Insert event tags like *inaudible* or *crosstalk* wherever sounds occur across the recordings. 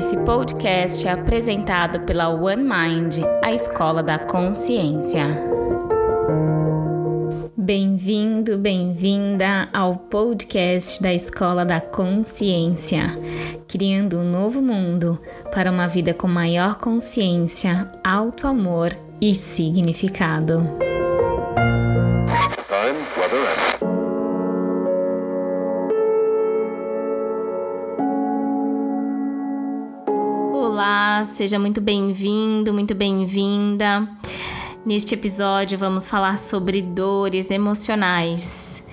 Esse podcast é apresentado pela One Mind, a escola da consciência. Bem-vindo, bem-vinda ao podcast da Escola da Consciência, criando um novo mundo para uma vida com maior consciência, alto amor e significado. Seja muito bem-vindo, muito bem-vinda. Neste episódio vamos falar sobre dores emocionais.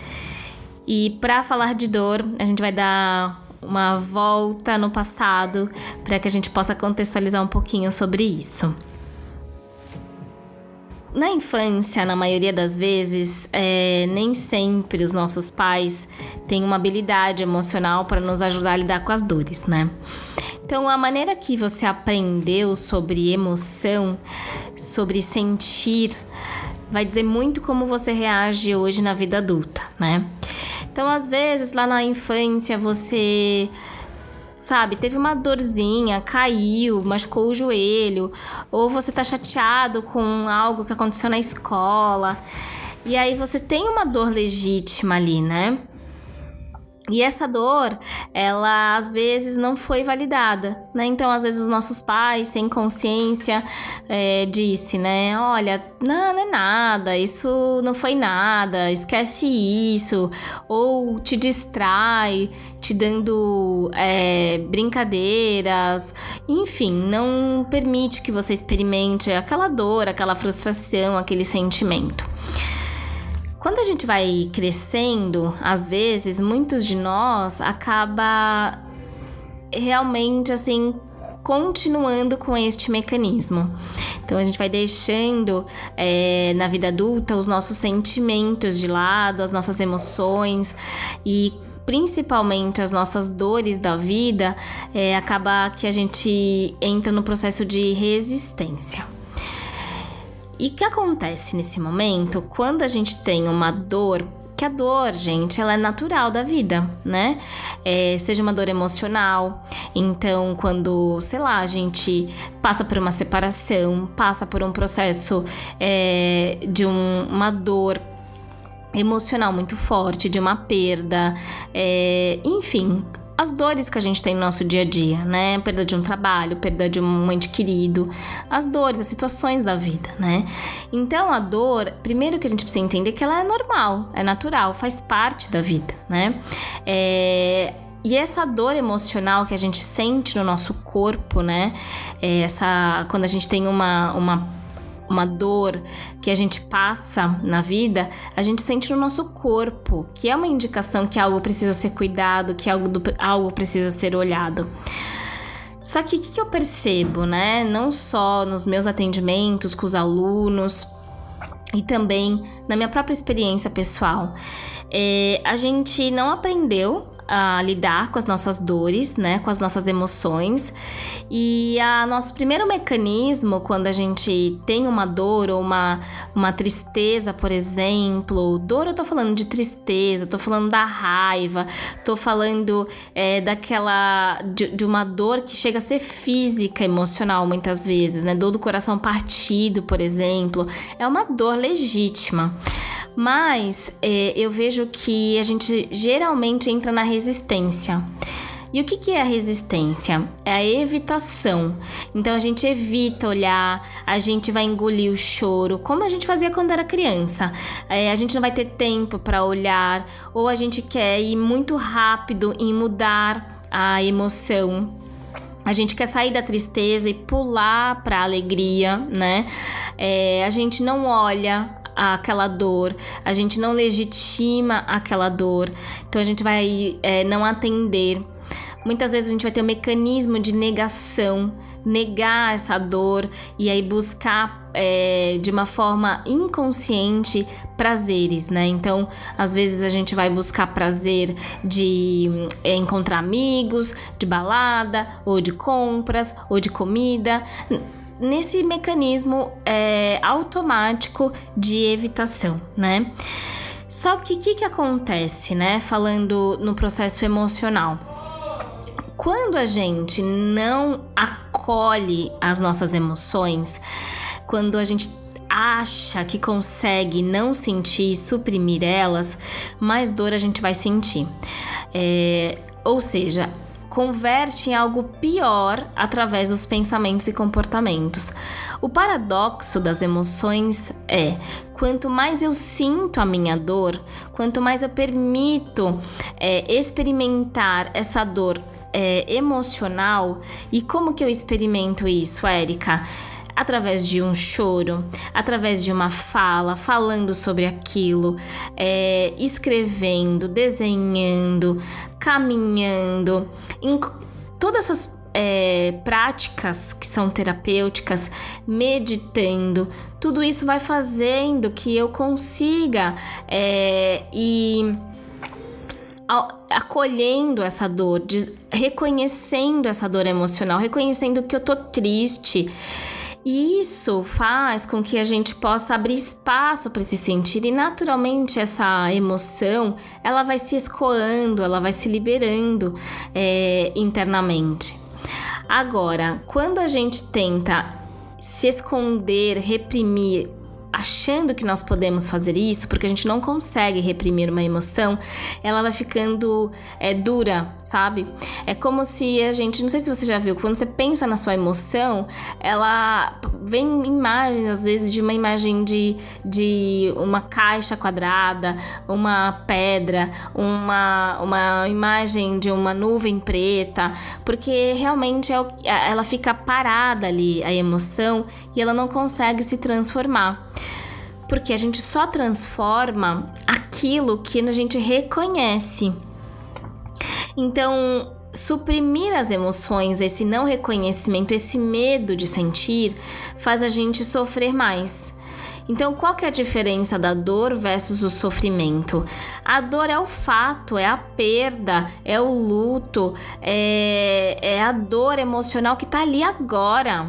E para falar de dor, a gente vai dar uma volta no passado para que a gente possa contextualizar um pouquinho sobre isso. Na infância, na maioria das vezes, é, nem sempre os nossos pais têm uma habilidade emocional para nos ajudar a lidar com as dores, né? Então, a maneira que você aprendeu sobre emoção, sobre sentir, vai dizer muito como você reage hoje na vida adulta, né? Então, às vezes, lá na infância, você sabe, teve uma dorzinha, caiu, machucou o joelho, ou você tá chateado com algo que aconteceu na escola. E aí você tem uma dor legítima ali, né? E essa dor, ela às vezes não foi validada, né? Então, às vezes os nossos pais, sem consciência, é, disse, né? Olha, não, não é nada, isso não foi nada, esquece isso, ou te distrai, te dando é, brincadeiras, enfim, não permite que você experimente aquela dor, aquela frustração, aquele sentimento. Quando a gente vai crescendo, às vezes, muitos de nós acaba realmente assim continuando com este mecanismo. Então a gente vai deixando é, na vida adulta os nossos sentimentos de lado, as nossas emoções e principalmente as nossas dores da vida, é, acaba que a gente entra no processo de resistência. E o que acontece nesse momento quando a gente tem uma dor que a dor, gente, ela é natural da vida, né? É, seja uma dor emocional. Então, quando, sei lá, a gente passa por uma separação, passa por um processo é, de um, uma dor emocional muito forte, de uma perda, é, enfim, as dores que a gente tem no nosso dia a dia, né? Perda de um trabalho, perda de um ente querido, as dores, as situações da vida, né? Então a dor, primeiro que a gente precisa entender que ela é normal, é natural, faz parte da vida, né? É, e essa dor emocional que a gente sente no nosso corpo, né? É essa, quando a gente tem uma, uma uma dor que a gente passa na vida, a gente sente no nosso corpo, que é uma indicação que algo precisa ser cuidado, que algo, do, algo precisa ser olhado. Só que o que, eu percebo, né? Não só nos meus atendimentos com os alunos e também na minha própria experiência pessoal, é, a gente não aprendeu a lidar com as nossas dores, né, com as nossas emoções. E a nosso primeiro mecanismo quando a gente tem uma dor ou uma, uma tristeza, por exemplo, dor eu tô falando de tristeza, tô falando da raiva, tô falando é, daquela de, de uma dor que chega a ser física, emocional muitas vezes, né, dor do coração partido, por exemplo, é uma dor legítima. Mas é, eu vejo que a gente geralmente entra na resistência. E o que, que é a resistência? É a evitação. Então a gente evita olhar, a gente vai engolir o choro, como a gente fazia quando era criança. É, a gente não vai ter tempo para olhar, ou a gente quer ir muito rápido em mudar a emoção. A gente quer sair da tristeza e pular para a alegria, né? É, a gente não olha aquela dor, a gente não legitima aquela dor, então a gente vai é, não atender. Muitas vezes a gente vai ter um mecanismo de negação, negar essa dor e aí buscar é, de uma forma inconsciente prazeres, né? Então, às vezes a gente vai buscar prazer de é, encontrar amigos, de balada, ou de compras, ou de comida nesse mecanismo é, automático de evitação, né? Só que o que, que acontece, né? Falando no processo emocional. quando a gente não acolhe as nossas emoções, quando a gente acha que consegue não sentir e suprimir elas, mais dor a gente vai sentir. É, ou seja, converte em algo pior através dos pensamentos e comportamentos. O paradoxo das emoções é: quanto mais eu sinto a minha dor, quanto mais eu permito é, experimentar essa dor é, emocional, e como que eu experimento isso, Érica? Através de um choro, através de uma fala, falando sobre aquilo, é, escrevendo, desenhando, caminhando, em todas essas é, práticas que são terapêuticas, meditando, tudo isso vai fazendo que eu consiga é, e acolhendo essa dor, reconhecendo essa dor emocional, reconhecendo que eu tô triste, e isso faz com que a gente possa abrir espaço para se sentir e naturalmente essa emoção ela vai se escoando, ela vai se liberando é, internamente. Agora, quando a gente tenta se esconder, reprimir achando que nós podemos fazer isso, porque a gente não consegue reprimir uma emoção, ela vai ficando é, dura, sabe? É como se a gente, não sei se você já viu, quando você pensa na sua emoção, ela vem imagens, às vezes, de uma imagem de, de uma caixa quadrada, uma pedra, uma, uma imagem de uma nuvem preta, porque realmente é, ela fica parada ali, a emoção, e ela não consegue se transformar porque a gente só transforma aquilo que a gente reconhece. Então, suprimir as emoções, esse não reconhecimento, esse medo de sentir, faz a gente sofrer mais. Então, qual que é a diferença da dor versus o sofrimento? A dor é o fato, é a perda, é o luto, é, é a dor emocional que tá ali agora.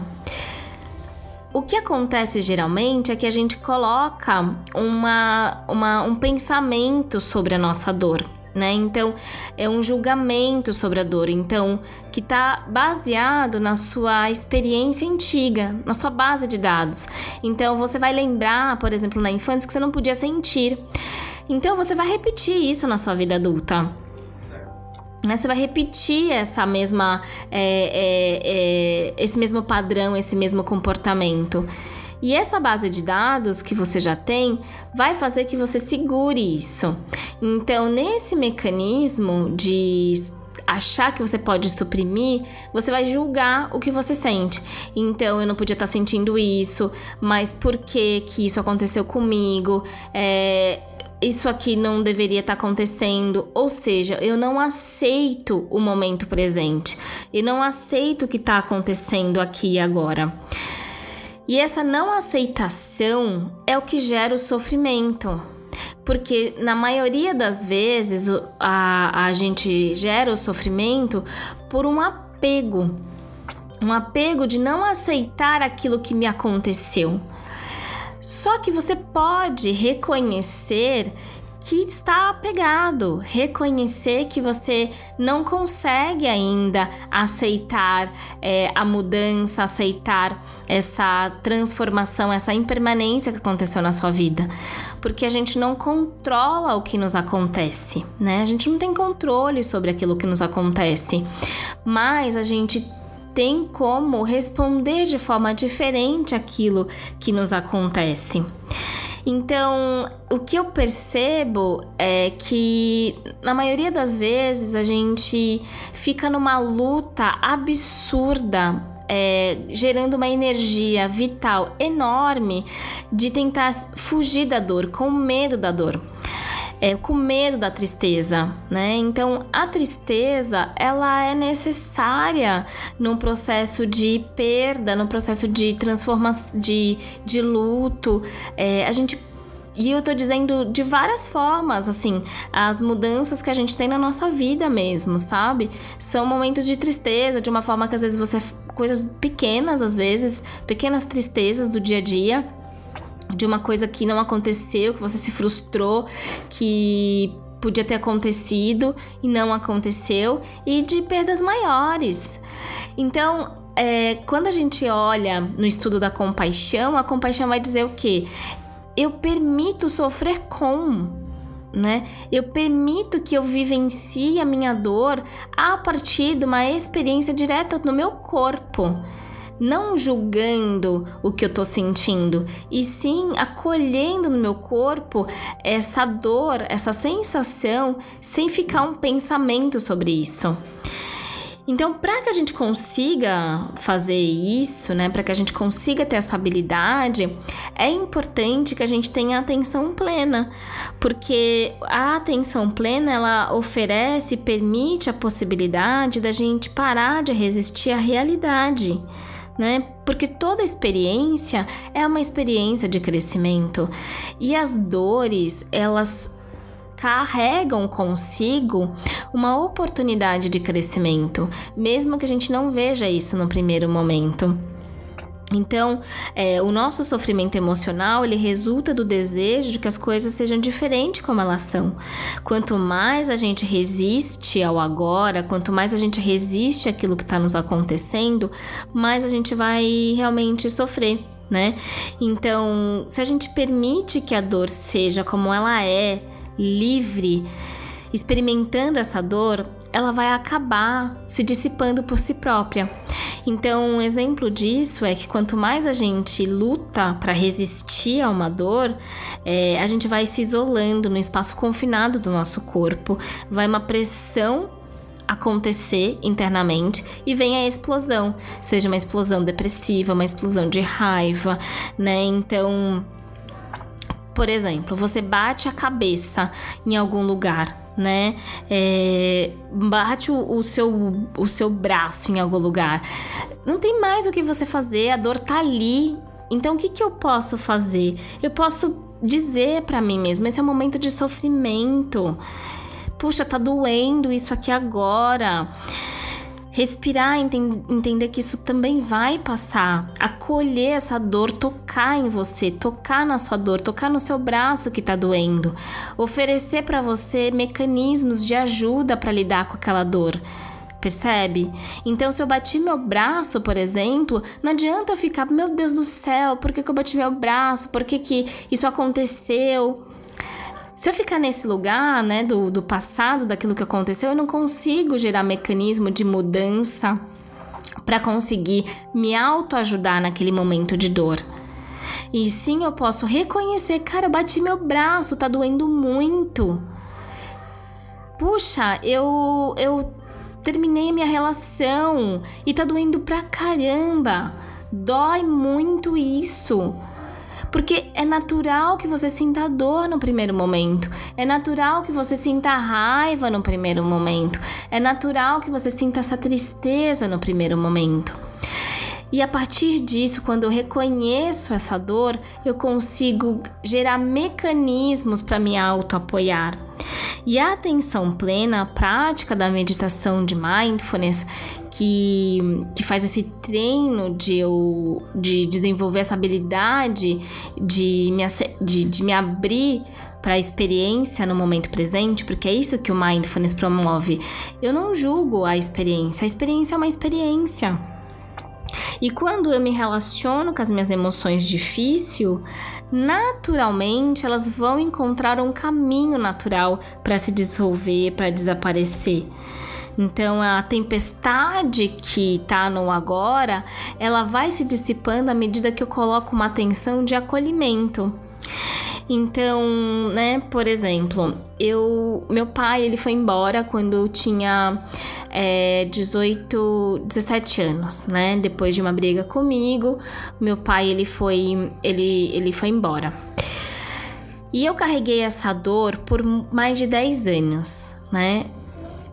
O que acontece geralmente é que a gente coloca uma, uma, um pensamento sobre a nossa dor. Né? Então, é um julgamento sobre a dor, então, que está baseado na sua experiência antiga, na sua base de dados. Então, você vai lembrar, por exemplo, na infância, que você não podia sentir. Então, você vai repetir isso na sua vida adulta. Né? Você vai repetir essa mesma, é, é, é, esse mesmo padrão, esse mesmo comportamento. E essa base de dados que você já tem vai fazer que você segure isso. Então, nesse mecanismo de achar que você pode suprimir, você vai julgar o que você sente. Então, eu não podia estar sentindo isso, mas por que que isso aconteceu comigo? É, isso aqui não deveria estar tá acontecendo, ou seja, eu não aceito o momento presente, e não aceito o que está acontecendo aqui e agora. E essa não aceitação é o que gera o sofrimento. Porque na maioria das vezes a, a gente gera o sofrimento por um apego. Um apego de não aceitar aquilo que me aconteceu. Só que você pode reconhecer que está apegado, reconhecer que você não consegue ainda aceitar é, a mudança, aceitar essa transformação, essa impermanência que aconteceu na sua vida, porque a gente não controla o que nos acontece, né? A gente não tem controle sobre aquilo que nos acontece, mas a gente tem como responder de forma diferente aquilo que nos acontece. Então, o que eu percebo é que na maioria das vezes a gente fica numa luta absurda é, gerando uma energia vital enorme de tentar fugir da dor, com medo da dor é, com medo da tristeza, né? Então, a tristeza, ela é necessária no processo de perda, no processo de transformação, de, de luto. É, a gente e eu tô dizendo de várias formas, assim, as mudanças que a gente tem na nossa vida mesmo, sabe? São momentos de tristeza, de uma forma que às vezes você. coisas pequenas, às vezes, pequenas tristezas do dia a dia de uma coisa que não aconteceu, que você se frustrou, que podia ter acontecido e não aconteceu, e de perdas maiores. Então, é, quando a gente olha no estudo da compaixão, a compaixão vai dizer o quê? Eu permito sofrer com. Né? Eu permito que eu vivencie a minha dor a partir de uma experiência direta no meu corpo não julgando o que eu tô sentindo, e sim acolhendo no meu corpo essa dor, essa sensação, sem ficar um pensamento sobre isso. Então, para que a gente consiga fazer isso, né, para que a gente consiga ter essa habilidade, é importante que a gente tenha atenção plena, porque a atenção plena ela oferece, permite a possibilidade da gente parar de resistir à realidade né? Porque toda experiência é uma experiência de crescimento e as dores, elas carregam consigo uma oportunidade de crescimento, mesmo que a gente não veja isso no primeiro momento. Então, é, o nosso sofrimento emocional ele resulta do desejo de que as coisas sejam diferentes como elas são. Quanto mais a gente resiste ao agora, quanto mais a gente resiste àquilo que está nos acontecendo, mais a gente vai realmente sofrer. Né? Então, se a gente permite que a dor seja como ela é, livre, experimentando essa dor, ela vai acabar se dissipando por si própria. Então, um exemplo disso é que quanto mais a gente luta para resistir a uma dor, é, a gente vai se isolando no espaço confinado do nosso corpo, vai uma pressão acontecer internamente e vem a explosão, seja uma explosão depressiva, uma explosão de raiva, né? Então, por exemplo, você bate a cabeça em algum lugar, né? É, bate o, o, seu, o seu braço em algum lugar. Não tem mais o que você fazer, a dor tá ali. Então, o que, que eu posso fazer? Eu posso dizer para mim mesma: esse é um momento de sofrimento. Puxa, tá doendo isso aqui agora respirar, entender que isso também vai passar, acolher essa dor, tocar em você, tocar na sua dor, tocar no seu braço que tá doendo, oferecer para você mecanismos de ajuda para lidar com aquela dor. Percebe? Então, se eu bati meu braço, por exemplo, não adianta ficar, meu Deus do céu, por que, que eu bati meu braço? Por que, que isso aconteceu? Se eu ficar nesse lugar, né, do, do passado, daquilo que aconteceu, eu não consigo gerar mecanismo de mudança para conseguir me autoajudar naquele momento de dor. E sim, eu posso reconhecer, cara, eu bati meu braço, tá doendo muito. Puxa, eu eu terminei minha relação e tá doendo pra caramba. Dói muito isso. Porque é natural que você sinta dor no primeiro momento. É natural que você sinta raiva no primeiro momento. É natural que você sinta essa tristeza no primeiro momento. E a partir disso, quando eu reconheço essa dor, eu consigo gerar mecanismos para me auto-apoiar. E a atenção plena, a prática da meditação de mindfulness, que, que faz esse treino de eu de desenvolver essa habilidade de me, de, de me abrir para a experiência no momento presente, porque é isso que o mindfulness promove. Eu não julgo a experiência, a experiência é uma experiência. E quando eu me relaciono com as minhas emoções difíceis, naturalmente elas vão encontrar um caminho natural para se dissolver, para desaparecer. Então a tempestade que está no agora, ela vai se dissipando à medida que eu coloco uma atenção de acolhimento. Então, né, por exemplo, eu, meu pai ele foi embora quando eu tinha é, 18, 17 anos, né? Depois de uma briga comigo, meu pai ele foi, ele, ele foi embora. E eu carreguei essa dor por mais de 10 anos, né?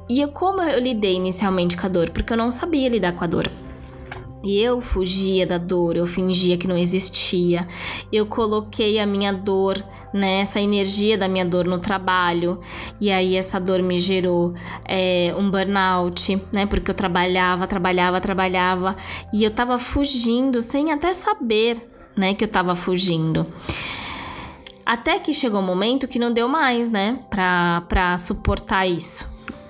E eu, como eu lidei inicialmente com a dor? Porque eu não sabia lidar com a dor. E eu fugia da dor, eu fingia que não existia. Eu coloquei a minha dor, né, essa energia da minha dor no trabalho. E aí essa dor me gerou é, um burnout, né? Porque eu trabalhava, trabalhava, trabalhava. E eu tava fugindo sem até saber, né, que eu tava fugindo. Até que chegou um momento que não deu mais, né, pra, pra suportar isso.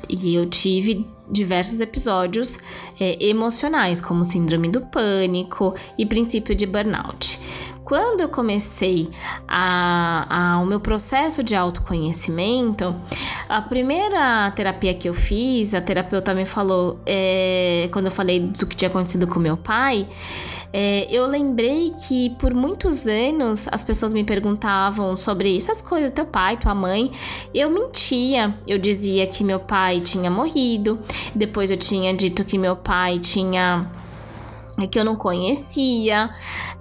E eu tive diversos episódios é, emocionais, como síndrome do pânico e princípio de burnout. Quando eu comecei a, a, o meu processo de autoconhecimento, a primeira terapia que eu fiz, a terapeuta me falou, é, quando eu falei do que tinha acontecido com meu pai, é, eu lembrei que por muitos anos as pessoas me perguntavam sobre essas coisas, teu pai, tua mãe. Eu mentia, eu dizia que meu pai tinha morrido, depois eu tinha dito que meu pai tinha. que eu não conhecia.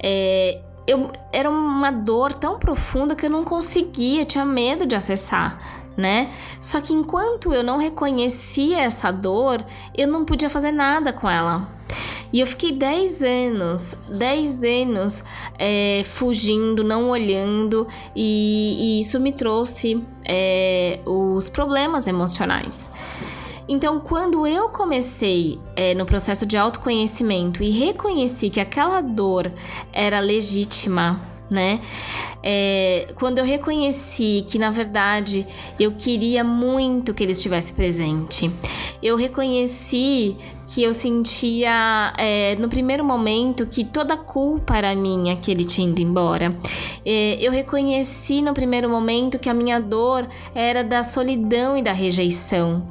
É, eu, era uma dor tão profunda que eu não conseguia, eu tinha medo de acessar, né? Só que enquanto eu não reconhecia essa dor, eu não podia fazer nada com ela. E eu fiquei 10 anos, 10 anos é, fugindo, não olhando, e, e isso me trouxe é, os problemas emocionais. Então, quando eu comecei é, no processo de autoconhecimento e reconheci que aquela dor era legítima, né? É, quando eu reconheci que na verdade eu queria muito que ele estivesse presente, eu reconheci que eu sentia é, no primeiro momento que toda a culpa era minha que ele tinha ido embora. É, eu reconheci no primeiro momento que a minha dor era da solidão e da rejeição.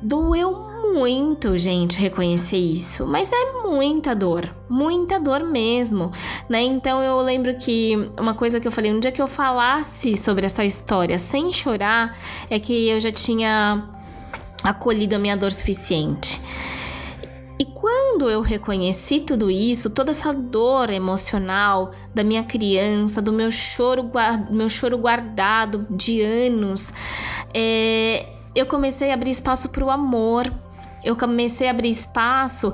Doeu muito, gente, reconhecer isso, mas é muita dor, muita dor mesmo, né? Então eu lembro que uma coisa que eu falei, um dia que eu falasse sobre essa história sem chorar, é que eu já tinha acolhido a minha dor suficiente. E quando eu reconheci tudo isso, toda essa dor emocional da minha criança, do meu choro, meu choro guardado de anos, é, eu comecei a abrir espaço para o amor. Eu comecei a abrir espaço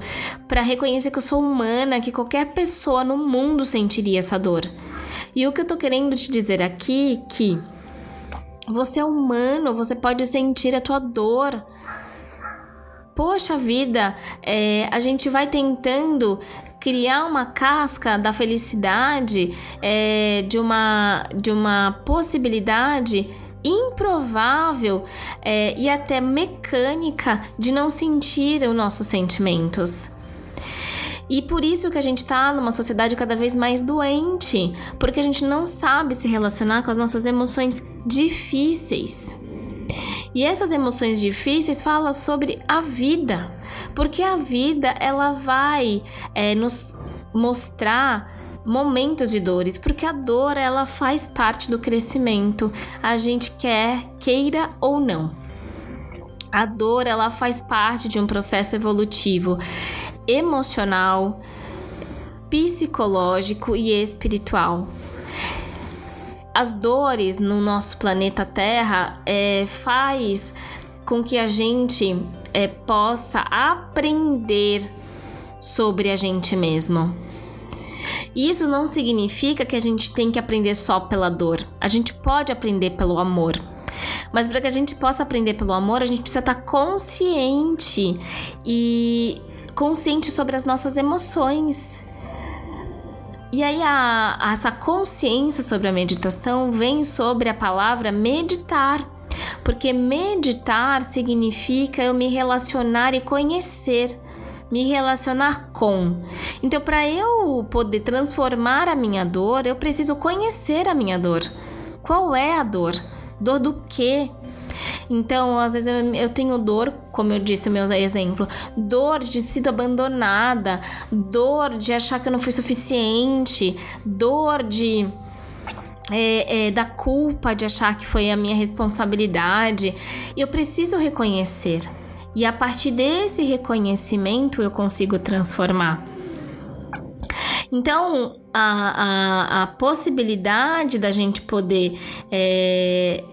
para reconhecer que eu sou humana, que qualquer pessoa no mundo sentiria essa dor. E o que eu tô querendo te dizer aqui é que você é humano, você pode sentir a tua dor. Poxa vida, é, a gente vai tentando criar uma casca da felicidade, é, de, uma, de uma possibilidade improvável é, e até mecânica de não sentir os nossos sentimentos. E por isso que a gente está numa sociedade cada vez mais doente, porque a gente não sabe se relacionar com as nossas emoções difíceis. E essas emoções difíceis falam sobre a vida, porque a vida ela vai é, nos mostrar momentos de dores, porque a dor ela faz parte do crescimento, a gente quer, queira ou não. A dor ela faz parte de um processo evolutivo emocional, psicológico e espiritual. As dores no nosso planeta Terra é, faz com que a gente é, possa aprender sobre a gente mesmo. Isso não significa que a gente tem que aprender só pela dor. A gente pode aprender pelo amor. Mas para que a gente possa aprender pelo amor, a gente precisa estar consciente e consciente sobre as nossas emoções. E aí a, essa consciência sobre a meditação vem sobre a palavra meditar. Porque meditar significa eu me relacionar e conhecer me relacionar com. Então, para eu poder transformar a minha dor, eu preciso conhecer a minha dor. Qual é a dor? Dor do quê? Então, às vezes eu, eu tenho dor, como eu disse, o meu exemplo, dor de sido abandonada, dor de achar que eu não fui suficiente, dor de é, é, da culpa de achar que foi a minha responsabilidade. Eu preciso reconhecer. E a partir desse reconhecimento eu consigo transformar. Então, a, a, a possibilidade da gente poder é,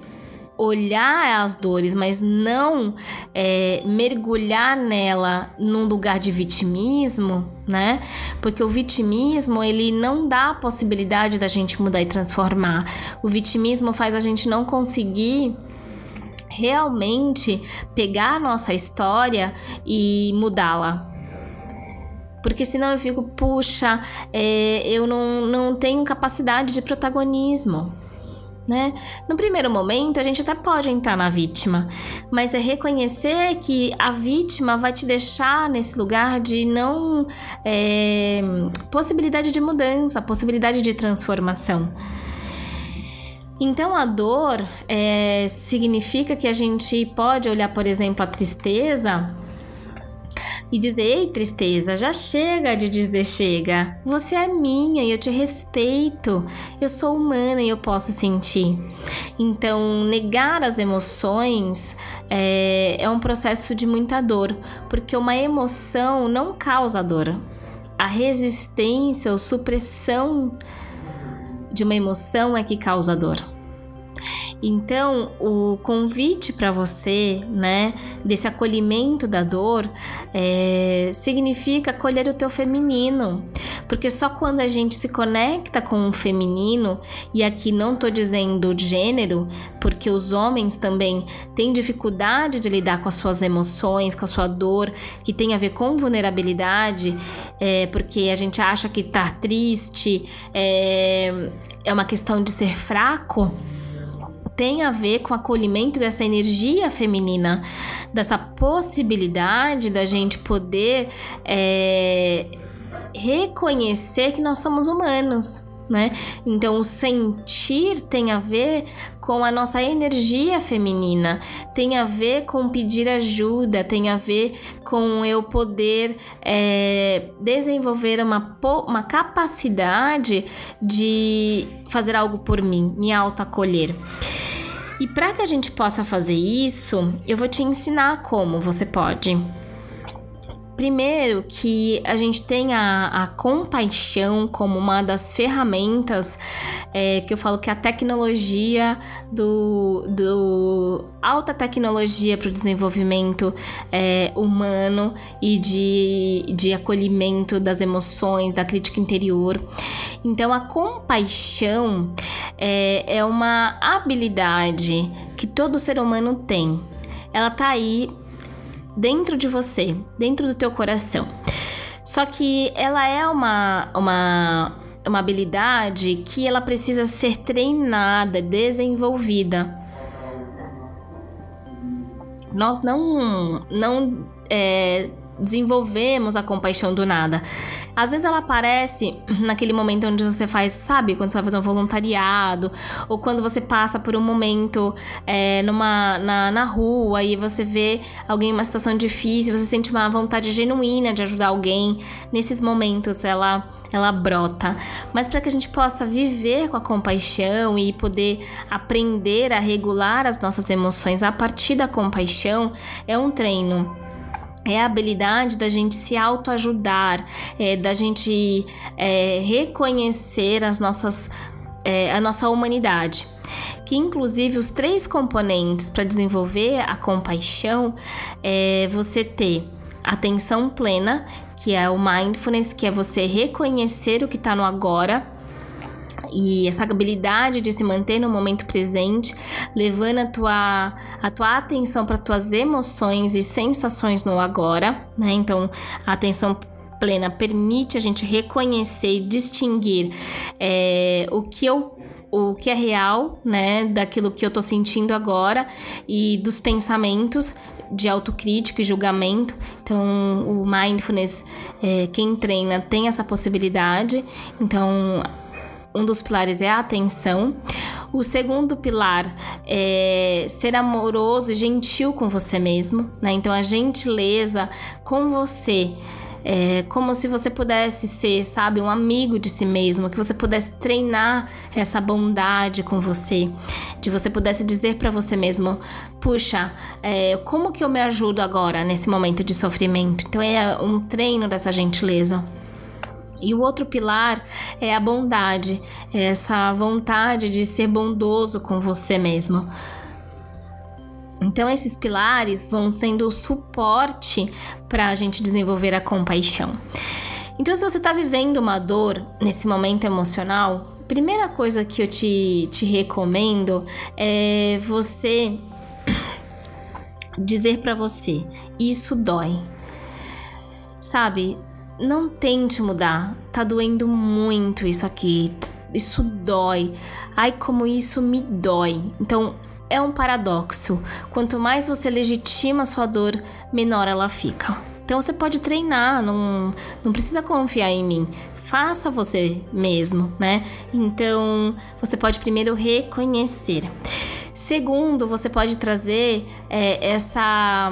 olhar as dores, mas não é, mergulhar nela num lugar de vitimismo, né? Porque o vitimismo ele não dá a possibilidade da gente mudar e transformar. O vitimismo faz a gente não conseguir realmente pegar a nossa história e mudá-la. Porque senão eu fico, puxa, é, eu não, não tenho capacidade de protagonismo. Né? No primeiro momento, a gente até pode entrar na vítima, mas é reconhecer que a vítima vai te deixar nesse lugar de não é, possibilidade de mudança, possibilidade de transformação. Então, a dor é, significa que a gente pode olhar, por exemplo, a tristeza e dizer: Ei, tristeza, já chega de dizer chega. Você é minha e eu te respeito. Eu sou humana e eu posso sentir. Então, negar as emoções é, é um processo de muita dor, porque uma emoção não causa dor. A resistência ou supressão de uma emoção é que causa dor. Então, o convite para você, né, desse acolhimento da dor, é, significa acolher o teu feminino, porque só quando a gente se conecta com o feminino, e aqui não tô dizendo gênero, porque os homens também têm dificuldade de lidar com as suas emoções, com a sua dor, que tem a ver com vulnerabilidade, é, porque a gente acha que tá triste é, é uma questão de ser fraco tem a ver com o acolhimento dessa energia feminina, dessa possibilidade da gente poder é, reconhecer que nós somos humanos. Né? Então, o sentir tem a ver com a nossa energia feminina, tem a ver com pedir ajuda, tem a ver com eu poder é, desenvolver uma, uma capacidade de fazer algo por mim, me autoacolher. E para que a gente possa fazer isso, eu vou te ensinar como você pode. Primeiro, que a gente tem a, a compaixão como uma das ferramentas é, que eu falo que é a tecnologia do, do alta tecnologia para o desenvolvimento é, humano e de, de acolhimento das emoções, da crítica interior. Então, a compaixão é, é uma habilidade que todo ser humano tem. Ela tá aí dentro de você, dentro do teu coração. Só que ela é uma, uma, uma habilidade que ela precisa ser treinada, desenvolvida. Nós não, não é, desenvolvemos a compaixão do nada. Às vezes ela aparece *clears throat* naquele momento onde você faz, sabe, quando você vai fazer um voluntariado, ou quando você passa por um momento é, numa, na, na rua e você vê alguém em uma situação difícil, você sente uma vontade genuína de ajudar alguém. Nesses momentos ela, ela brota. Mas para que a gente possa viver com a compaixão e poder aprender a regular as nossas emoções a partir da compaixão, é um treino é a habilidade da gente se autoajudar, é, da gente é, reconhecer as nossas, é, a nossa humanidade. Que inclusive os três componentes para desenvolver a compaixão é você ter atenção plena, que é o mindfulness, que é você reconhecer o que está no agora e essa habilidade de se manter no momento presente, levando a tua, a tua atenção para tuas emoções e sensações no agora, né? Então, a atenção plena permite a gente reconhecer e distinguir é, o que eu o que é real, né, daquilo que eu tô sentindo agora e dos pensamentos de autocrítica e julgamento. Então, o mindfulness, é, quem treina tem essa possibilidade. Então, um dos pilares é a atenção. O segundo pilar é ser amoroso e gentil com você mesmo, né? Então a gentileza com você. É como se você pudesse ser, sabe, um amigo de si mesmo, que você pudesse treinar essa bondade com você, de você pudesse dizer para você mesmo, puxa, é, como que eu me ajudo agora nesse momento de sofrimento? Então é um treino dessa gentileza. E o outro pilar é a bondade, é essa vontade de ser bondoso com você mesmo. Então, esses pilares vão sendo o suporte para a gente desenvolver a compaixão. Então, se você está vivendo uma dor nesse momento emocional, primeira coisa que eu te, te recomendo é você *coughs* dizer para você: Isso dói. Sabe, não tente mudar. Tá doendo muito isso aqui. Isso dói. Ai, como isso me dói. Então, é um paradoxo. Quanto mais você legitima sua dor, menor ela fica. Então você pode treinar, não, não precisa confiar em mim. Faça você mesmo, né? Então você pode primeiro reconhecer. Segundo, você pode trazer é, essa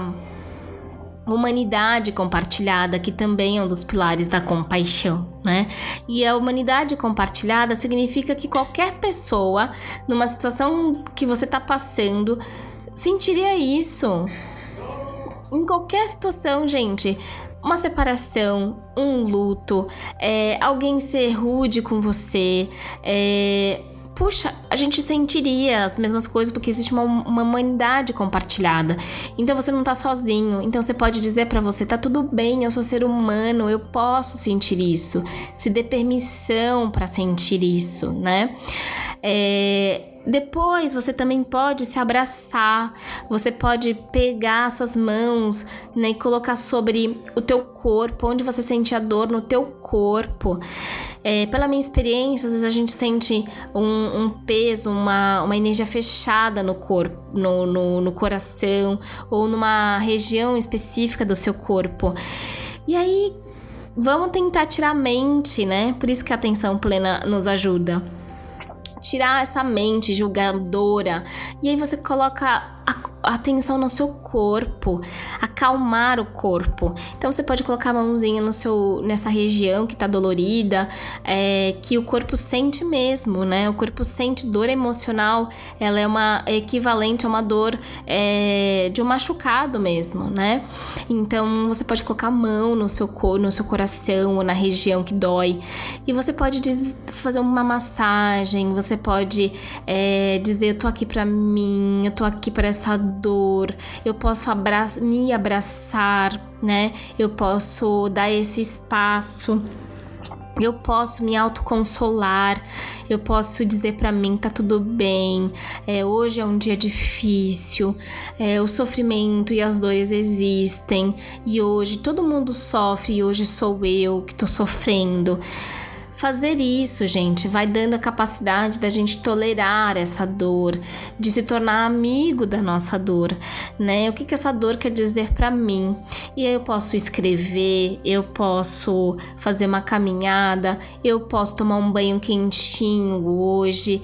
humanidade compartilhada, que também é um dos pilares da compaixão, né? E a humanidade compartilhada significa que qualquer pessoa, numa situação que você está passando, sentiria isso. Em qualquer situação, gente, uma separação, um luto, é, alguém ser rude com você, é, puxa, a gente sentiria as mesmas coisas porque existe uma, uma humanidade compartilhada. Então você não tá sozinho. Então você pode dizer para você: tá tudo bem, eu sou ser humano, eu posso sentir isso. Se dê permissão para sentir isso, né? É, depois você também pode se abraçar, você pode pegar suas mãos né, e colocar sobre o teu corpo, onde você sente a dor no teu corpo. É, pela minha experiência, às vezes a gente sente um, um peso, uma, uma energia fechada no corpo, no, no, no coração ou numa região específica do seu corpo. E aí, vamos tentar tirar a mente, né? Por isso que a atenção plena nos ajuda tirar essa mente julgadora. E aí você coloca a atenção no seu corpo, acalmar o corpo. Então você pode colocar a mãozinha no seu, nessa região que tá dolorida, é, que o corpo sente mesmo, né? O corpo sente dor emocional, ela é uma é equivalente a uma dor é, de um machucado mesmo, né? Então você pode colocar a mão no seu corpo, no seu coração ou na região que dói, e você pode fazer uma massagem, você pode é, dizer eu tô aqui para mim, eu tô aqui para essa dor, eu posso abra me abraçar, né? Eu posso dar esse espaço. Eu posso me autoconsolar, eu posso dizer para mim tá tudo bem, é, hoje é um dia difícil, é, o sofrimento e as dores existem e hoje todo mundo sofre e hoje sou eu que tô sofrendo. Fazer isso, gente, vai dando a capacidade da gente tolerar essa dor, de se tornar amigo da nossa dor, né? O que, que essa dor quer dizer para mim? E aí eu posso escrever, eu posso fazer uma caminhada, eu posso tomar um banho quentinho hoje.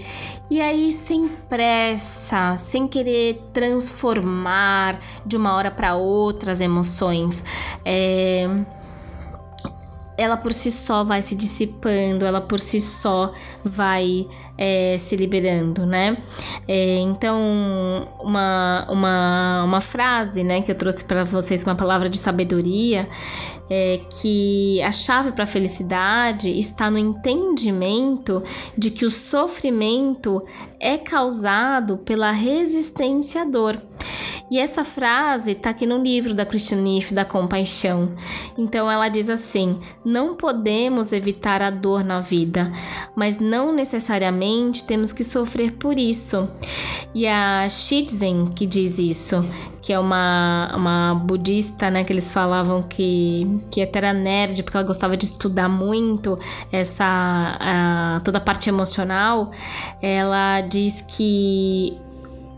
E aí, sem pressa, sem querer transformar de uma hora para outra as emoções. É ela por si só vai se dissipando, ela por si só vai é, se liberando, né? É, então, uma, uma, uma frase né, que eu trouxe para vocês, uma palavra de sabedoria, é que a chave para a felicidade está no entendimento de que o sofrimento é causado pela resistência à dor. E essa frase está aqui no livro da Christian Neff, da compaixão. Então ela diz assim: não podemos evitar a dor na vida, mas não necessariamente temos que sofrer por isso. E a Shizen que diz isso, que é uma, uma budista, né? Que eles falavam que, que até era nerd, porque ela gostava de estudar muito essa a, toda a parte emocional. Ela diz que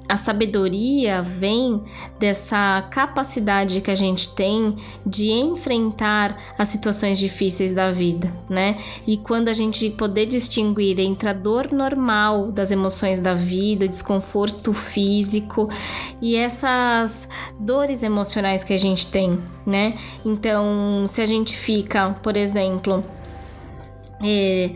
a sabedoria vem dessa capacidade que a gente tem de enfrentar as situações difíceis da vida, né? E quando a gente poder distinguir entre a dor normal das emoções da vida, o desconforto físico e essas dores emocionais que a gente tem, né? Então, se a gente fica, por exemplo, é,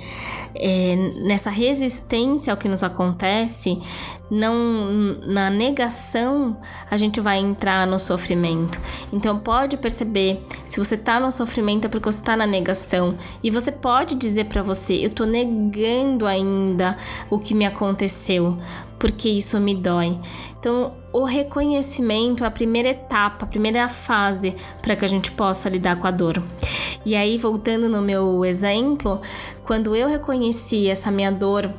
é, nessa resistência ao que nos acontece, não na negação a gente vai entrar no sofrimento. Então pode perceber se você tá no sofrimento é porque você tá na negação e você pode dizer para você eu tô negando ainda o que me aconteceu porque isso me dói. Então o reconhecimento é a primeira etapa, a primeira fase para que a gente possa lidar com a dor. E aí voltando no meu exemplo, quando eu reconheci essa minha dor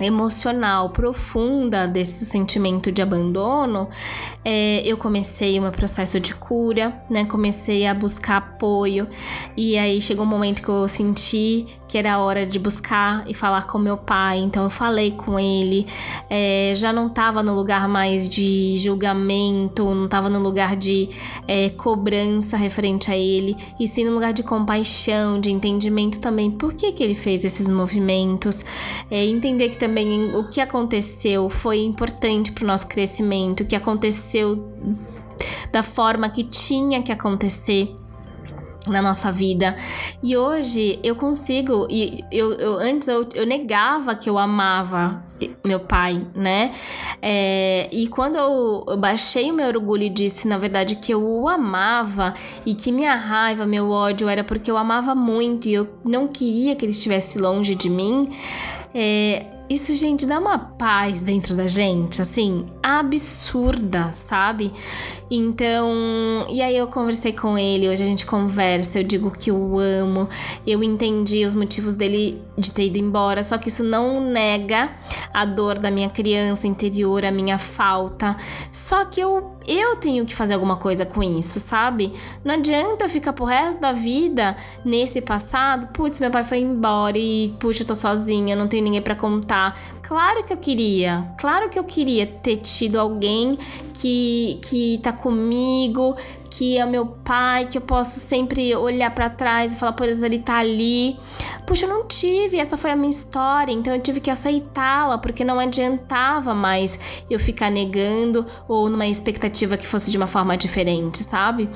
emocional profunda desse sentimento de abandono, é, eu comecei meu processo de cura, né? Comecei a buscar apoio e aí chegou um momento que eu senti que era hora de buscar e falar com meu pai. Então eu falei com ele, é, já não estava no lugar mais de julgamento, não estava no lugar de é, cobrança referente a ele, e sim no lugar de compaixão, de entendimento também. Por que, que ele fez esses movimentos? É, entender que também o que aconteceu foi importante para o nosso crescimento, o que aconteceu da forma que tinha que acontecer na nossa vida. E hoje eu consigo, e eu, eu antes eu, eu, negava que eu amava meu pai, né? É, e quando eu, eu, baixei o meu orgulho e disse, na verdade, que eu o amava e que minha raiva, meu ódio era porque eu amava muito e eu não queria que ele estivesse longe de mim. É, isso, gente, dá uma paz dentro da gente, assim, absurda, sabe? Então, e aí eu conversei com ele, hoje a gente conversa, eu digo que o amo, eu entendi os motivos dele de ter ido embora, só que isso não nega a dor da minha criança interior, a minha falta. Só que eu eu tenho que fazer alguma coisa com isso, sabe? Não adianta ficar pro resto da vida nesse passado, putz, meu pai foi embora e puxa, eu tô sozinha, não tenho ninguém para contar. Claro que eu queria, claro que eu queria ter tido alguém que que tá comigo, que é meu pai, que eu posso sempre olhar para trás e falar, pô, ele tá ali. Puxa, eu não tive, essa foi a minha história, então eu tive que aceitá-la, porque não adiantava mais eu ficar negando ou numa expectativa que fosse de uma forma diferente, sabe?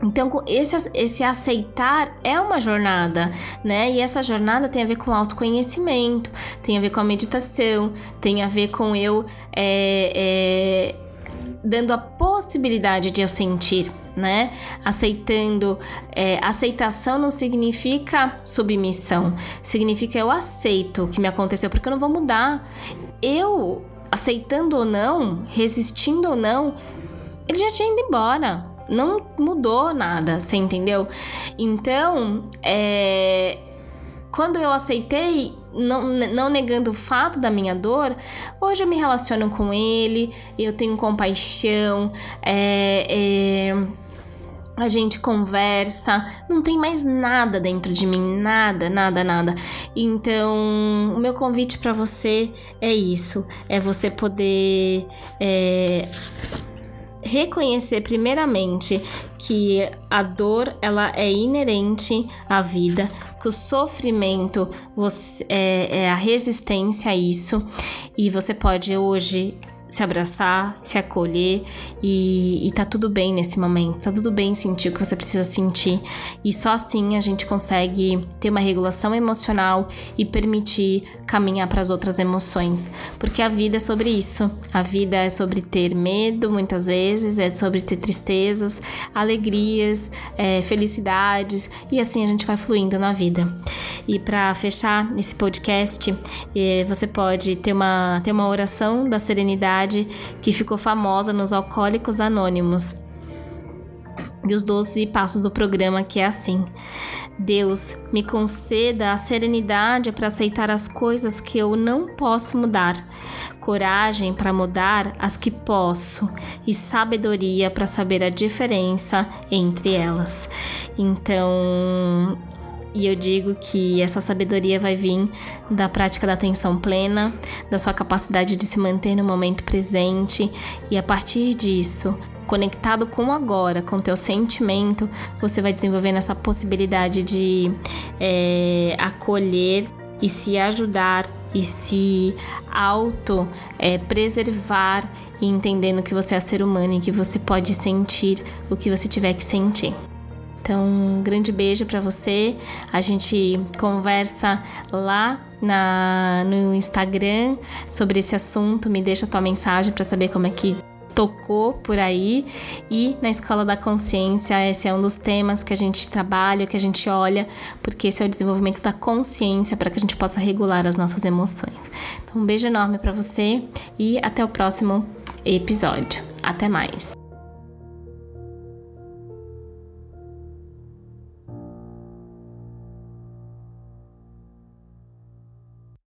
Então, esse, esse aceitar é uma jornada, né? E essa jornada tem a ver com autoconhecimento, tem a ver com a meditação, tem a ver com eu é, é, dando a possibilidade de eu sentir, né? Aceitando. É, aceitação não significa submissão, significa eu aceito o que me aconteceu, porque eu não vou mudar. Eu, aceitando ou não, resistindo ou não, ele já tinha ido embora. Não mudou nada, você entendeu? Então, é quando eu aceitei, não, não negando o fato da minha dor, hoje eu me relaciono com ele, eu tenho compaixão, é, é, a gente conversa, não tem mais nada dentro de mim, nada, nada, nada. Então, o meu convite para você é isso: é você poder. É, reconhecer primeiramente que a dor ela é inerente à vida, que o sofrimento você, é, é a resistência a isso. E você pode hoje se abraçar, se acolher e, e tá tudo bem nesse momento, tá tudo bem sentir o que você precisa sentir e só assim a gente consegue ter uma regulação emocional e permitir caminhar para as outras emoções, porque a vida é sobre isso. A vida é sobre ter medo, muitas vezes, é sobre ter tristezas, alegrias, é, felicidades e assim a gente vai fluindo na vida. E para fechar esse podcast, é, você pode ter uma, ter uma oração da serenidade que ficou famosa nos Alcoólicos Anônimos. E os 12 passos do programa que é assim: Deus, me conceda a serenidade para aceitar as coisas que eu não posso mudar, coragem para mudar as que posso e sabedoria para saber a diferença entre elas. Então, e eu digo que essa sabedoria vai vir da prática da atenção plena, da sua capacidade de se manter no momento presente e a partir disso, conectado com o agora, com o teu sentimento, você vai desenvolvendo essa possibilidade de é, acolher e se ajudar e se auto é, preservar e entendendo que você é ser humano e que você pode sentir o que você tiver que sentir. Então, um grande beijo para você. A gente conversa lá na, no Instagram sobre esse assunto. Me deixa tua mensagem para saber como é que tocou por aí. E na Escola da Consciência, esse é um dos temas que a gente trabalha, que a gente olha, porque esse é o desenvolvimento da consciência para que a gente possa regular as nossas emoções. Então, um beijo enorme para você e até o próximo episódio. Até mais.